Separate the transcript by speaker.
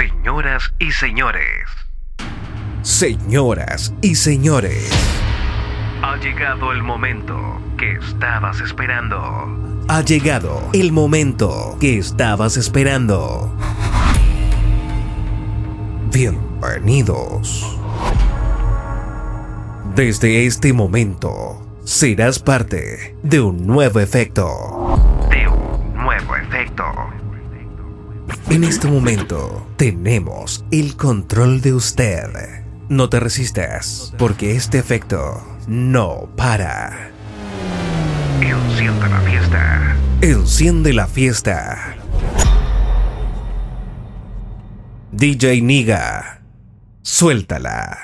Speaker 1: Señoras y señores.
Speaker 2: Señoras y señores.
Speaker 1: Ha llegado el momento que estabas esperando.
Speaker 2: Ha llegado el momento que estabas esperando. Bienvenidos. Desde este momento serás parte de un nuevo efecto. En este momento tenemos el control de usted. No te resistas, porque este efecto no para.
Speaker 1: Enciende la fiesta.
Speaker 2: Enciende la fiesta. DJ Niga, suéltala.